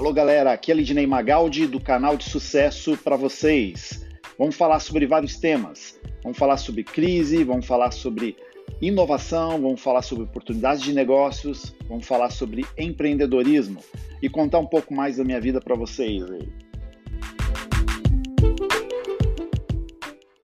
Alô, galera, aqui é Lidney Magaldi do canal de sucesso para vocês. Vamos falar sobre vários temas. Vamos falar sobre crise, vamos falar sobre inovação, vamos falar sobre oportunidades de negócios, vamos falar sobre empreendedorismo e contar um pouco mais da minha vida para vocês.